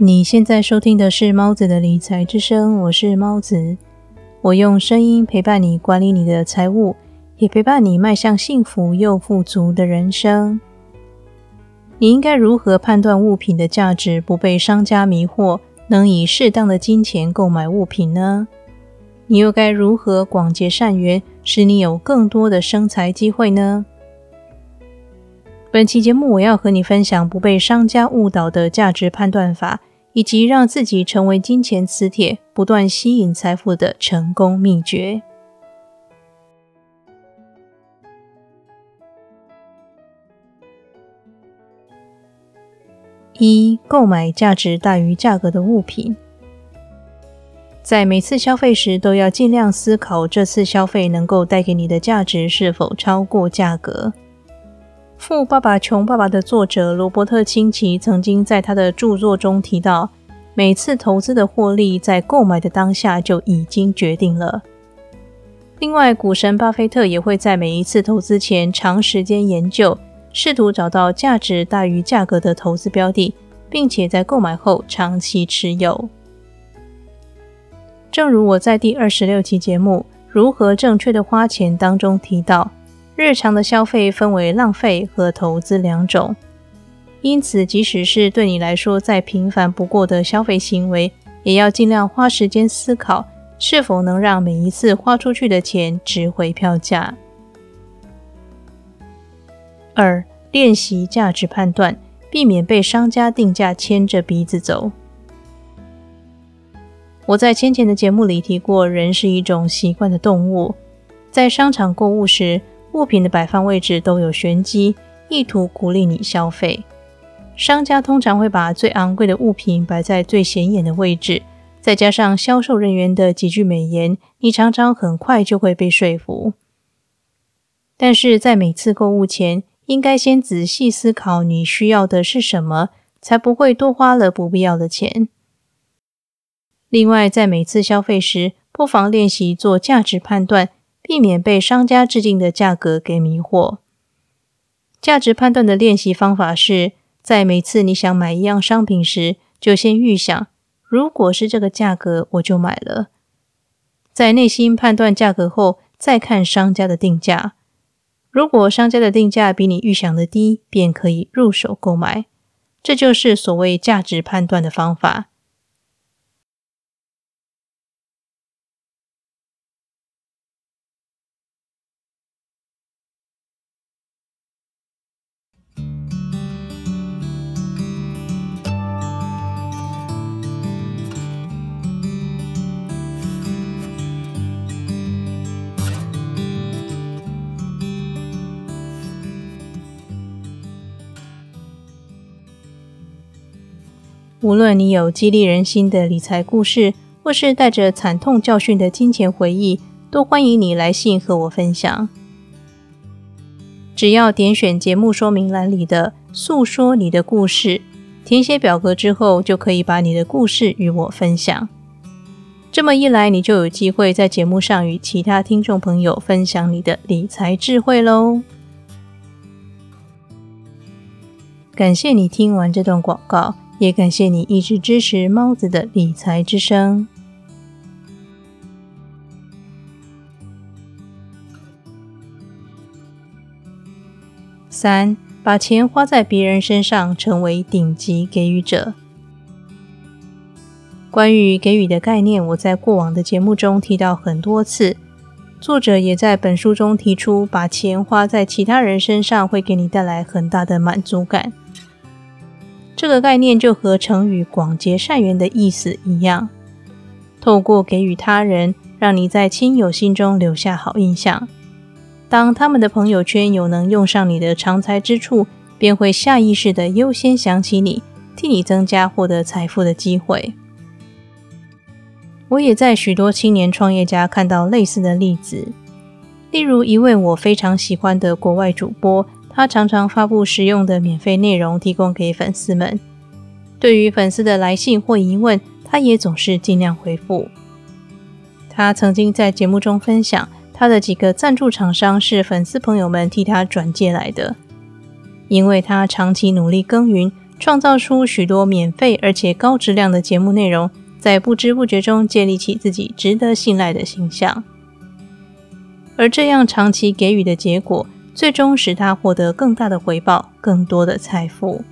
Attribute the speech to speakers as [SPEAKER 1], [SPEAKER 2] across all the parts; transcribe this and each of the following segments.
[SPEAKER 1] 你现在收听的是猫子的理财之声，我是猫子，我用声音陪伴你管理你的财务，也陪伴你迈向幸福又富足的人生。你应该如何判断物品的价值，不被商家迷惑，能以适当的金钱购买物品呢？你又该如何广结善缘，使你有更多的生财机会呢？本期节目我要和你分享不被商家误导的价值判断法。以及让自己成为金钱磁铁，不断吸引财富的成功秘诀。一、购买价值大于价格的物品。在每次消费时，都要尽量思考这次消费能够带给你的价值是否超过价格。《富爸爸穷爸爸》的作者罗伯特清崎曾经在他的著作中提到，每次投资的获利在购买的当下就已经决定了。另外，股神巴菲特也会在每一次投资前长时间研究，试图找到价值大于价格的投资标的，并且在购买后长期持有。正如我在第二十六期节目《如何正确的花钱》当中提到。日常的消费分为浪费和投资两种，因此，即使是对你来说再平凡不过的消费行为，也要尽量花时间思考，是否能让每一次花出去的钱值回票价。二、练习价值判断，避免被商家定价牵着鼻子走。我在先前的节目里提过，人是一种习惯的动物，在商场购物时。物品的摆放位置都有玄机，意图鼓励你消费。商家通常会把最昂贵的物品摆在最显眼的位置，再加上销售人员的几句美言，你常常很快就会被说服。但是在每次购物前，应该先仔细思考你需要的是什么，才不会多花了不必要的钱。另外，在每次消费时，不妨练习做价值判断。避免被商家制定的价格给迷惑。价值判断的练习方法是在每次你想买一样商品时，就先预想，如果是这个价格，我就买了。在内心判断价格后，再看商家的定价。如果商家的定价比你预想的低，便可以入手购买。这就是所谓价值判断的方法。无论你有激励人心的理财故事，或是带着惨痛教训的金钱回忆，都欢迎你来信和我分享。只要点选节目说明栏里的“诉说你的故事”，填写表格之后，就可以把你的故事与我分享。这么一来，你就有机会在节目上与其他听众朋友分享你的理财智慧喽。感谢你听完这段广告。也感谢你一直支持猫子的理财之声。三，把钱花在别人身上，成为顶级给予者。关于给予的概念，我在过往的节目中提到很多次。作者也在本书中提出，把钱花在其他人身上，会给你带来很大的满足感。这个概念就和成语“广结善缘”的意思一样，透过给予他人，让你在亲友心中留下好印象。当他们的朋友圈有能用上你的长才之处，便会下意识的优先想起你，替你增加获得财富的机会。我也在许多青年创业家看到类似的例子，例如一位我非常喜欢的国外主播。他常常发布实用的免费内容，提供给粉丝们。对于粉丝的来信或疑问，他也总是尽量回复。他曾经在节目中分享，他的几个赞助厂商是粉丝朋友们替他转介来的。因为他长期努力耕耘，创造出许多免费而且高质量的节目内容，在不知不觉中建立起自己值得信赖的形象。而这样长期给予的结果，最终使他获得更大的回报，更多的财富。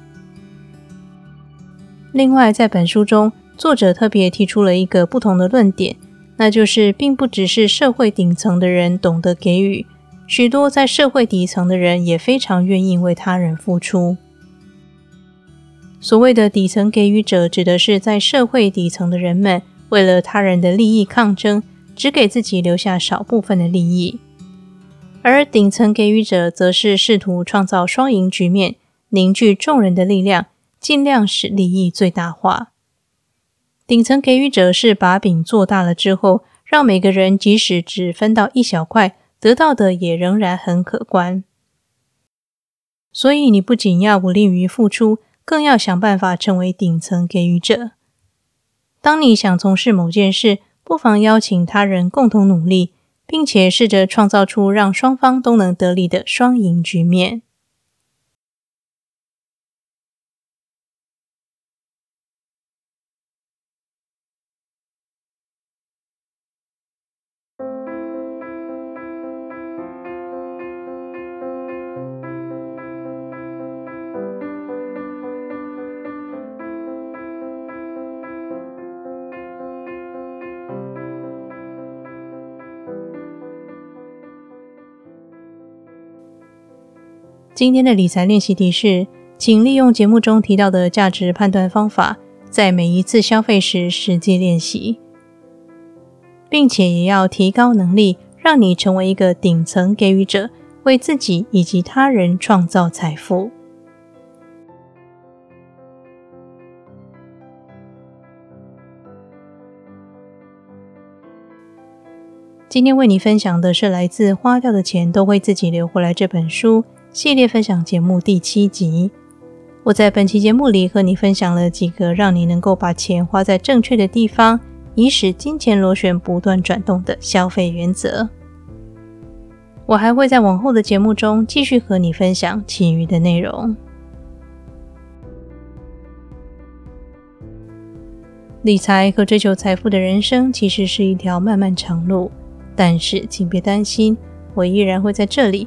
[SPEAKER 1] 另外，在本书中，作者特别提出了一个不同的论点，那就是并不只是社会顶层的人懂得给予，许多在社会底层的人也非常愿意为他人付出。所谓的底层给予者，指的是在社会底层的人们为了他人的利益抗争，只给自己留下少部分的利益；而顶层给予者，则是试图创造双赢局面，凝聚众人的力量，尽量使利益最大化。顶层给予者是把饼做大了之后，让每个人即使只分到一小块，得到的也仍然很可观。所以，你不仅要不吝于付出。更要想办法成为顶层给予者。当你想从事某件事，不妨邀请他人共同努力，并且试着创造出让双方都能得利的双赢局面。今天的理财练习题是，请利用节目中提到的价值判断方法，在每一次消费时实际练习，并且也要提高能力，让你成为一个顶层给予者，为自己以及他人创造财富。今天为你分享的是来自《花掉的钱都会自己留回来》这本书。系列分享节目第七集，我在本期节目里和你分享了几个让你能够把钱花在正确的地方，以使金钱螺旋不断转动的消费原则。我还会在往后的节目中继续和你分享其余的内容。理财和追求财富的人生其实是一条漫漫长路，但是请别担心，我依然会在这里。